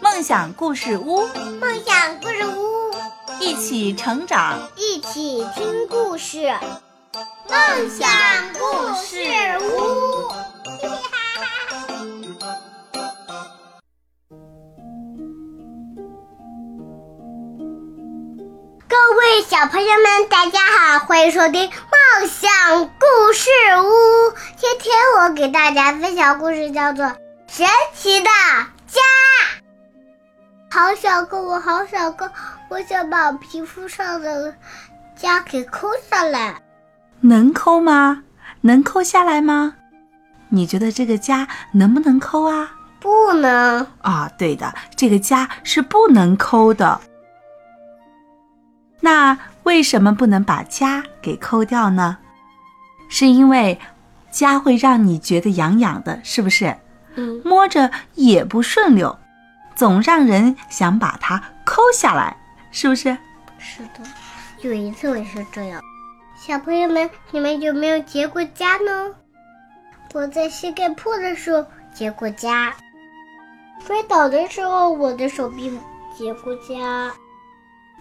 梦想故事屋，梦想故事屋，一起成长，一起听故事。梦想故事屋，各位小朋友们，大家好，欢迎收听梦想故事屋。今天我给大家分享故事，叫做《神奇的家》。好小个，我好小个，我想把皮肤上的痂给抠下来。能抠吗？能抠下来吗？你觉得这个痂能不能抠啊？不能啊，对的，这个痂是不能抠的。那为什么不能把痂给抠掉呢？是因为痂会让你觉得痒痒的，是不是？嗯，摸着也不顺溜。总让人想把它抠下来，是不是？是的，有一次我也是这样。小朋友们，你们有没有结过痂呢？我在膝盖破的时候结过痂，摔倒的时候我的手臂结过痂，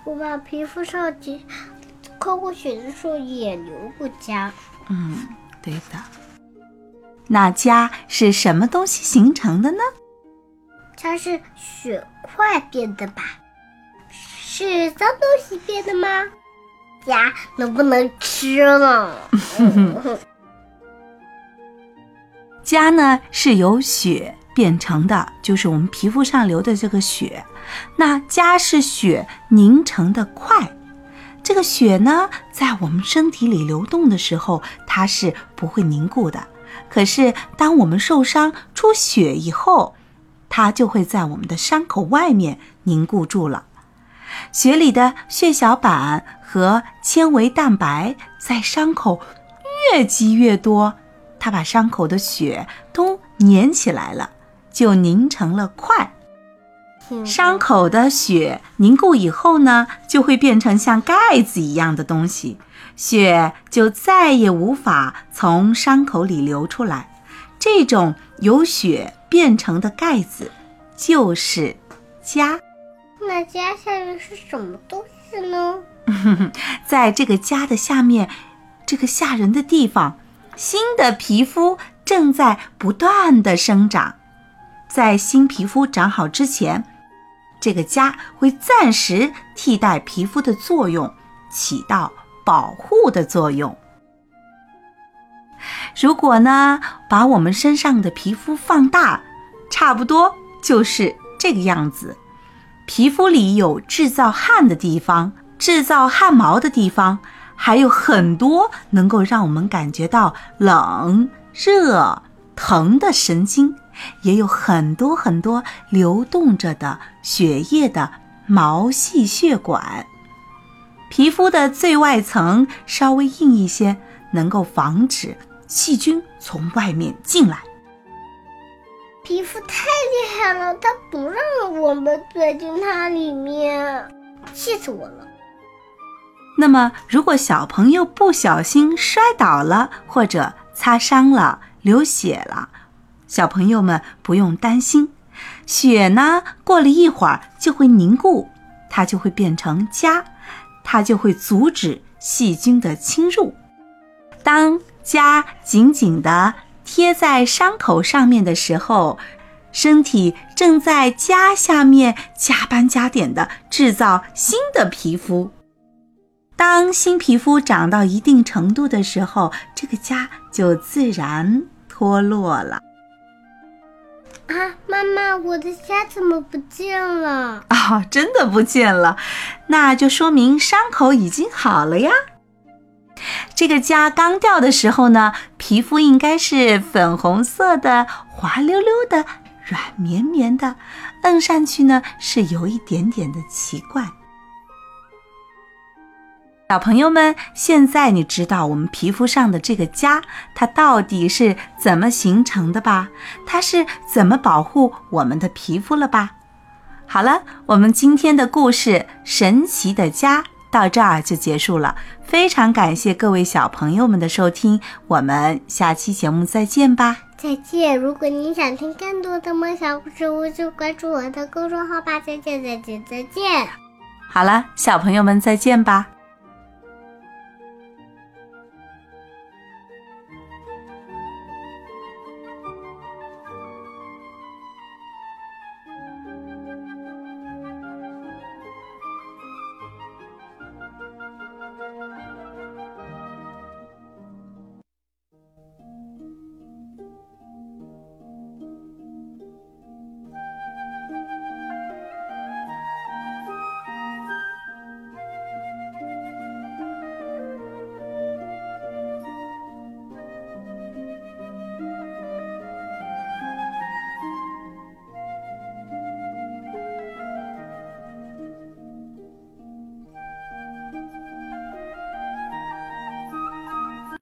我把皮肤上结抠过血的时候也流过痂。嗯，对的。那痂是什么东西形成的呢？它是血块变的吧？是脏东西变的吗？痂能不能吃呢？痂呢是由血变成的，就是我们皮肤上流的这个血。那痂是血凝成的块。这个血呢，在我们身体里流动的时候，它是不会凝固的。可是当我们受伤出血以后，它就会在我们的伤口外面凝固住了。血里的血小板和纤维蛋白在伤口越积越多，它把伤口的血都粘起来了，就凝成了块。伤口的血凝固以后呢，就会变成像盖子一样的东西，血就再也无法从伤口里流出来。这种由血。变成的盖子就是痂。那痂下面是什么东西呢？在这个痂的下面，这个吓人的地方，新的皮肤正在不断的生长。在新皮肤长好之前，这个痂会暂时替代皮肤的作用，起到保护的作用。如果呢，把我们身上的皮肤放大，差不多就是这个样子。皮肤里有制造汗的地方，制造汗毛的地方，还有很多能够让我们感觉到冷、热、疼的神经，也有很多很多流动着的血液的毛细血管。皮肤的最外层稍微硬一些，能够防止。细菌从外面进来，皮肤太厉害了，它不让我们钻进它里面，气死我了。那么，如果小朋友不小心摔倒了，或者擦伤了、流血了，小朋友们不用担心，雪呢过了一会儿就会凝固，它就会变成痂，它就会阻止细菌的侵入。当痂紧紧地贴在伤口上面的时候，身体正在痂下面加班加点地制造新的皮肤。当新皮肤长到一定程度的时候，这个痂就自然脱落了。啊，妈妈，我的虾怎么不见了？啊，真的不见了，那就说明伤口已经好了呀。这个痂刚掉的时候呢，皮肤应该是粉红色的、滑溜溜的、软绵绵的，摁上去呢是有一点点的奇怪。小朋友们，现在你知道我们皮肤上的这个痂它到底是怎么形成的吧？它是怎么保护我们的皮肤了吧？好了，我们今天的故事《神奇的痂》。到这儿就结束了，非常感谢各位小朋友们的收听，我们下期节目再见吧。再见！如果你想听更多的梦想故事，我就关注我的公众号吧。再见，再见，再见！好了，小朋友们再见吧。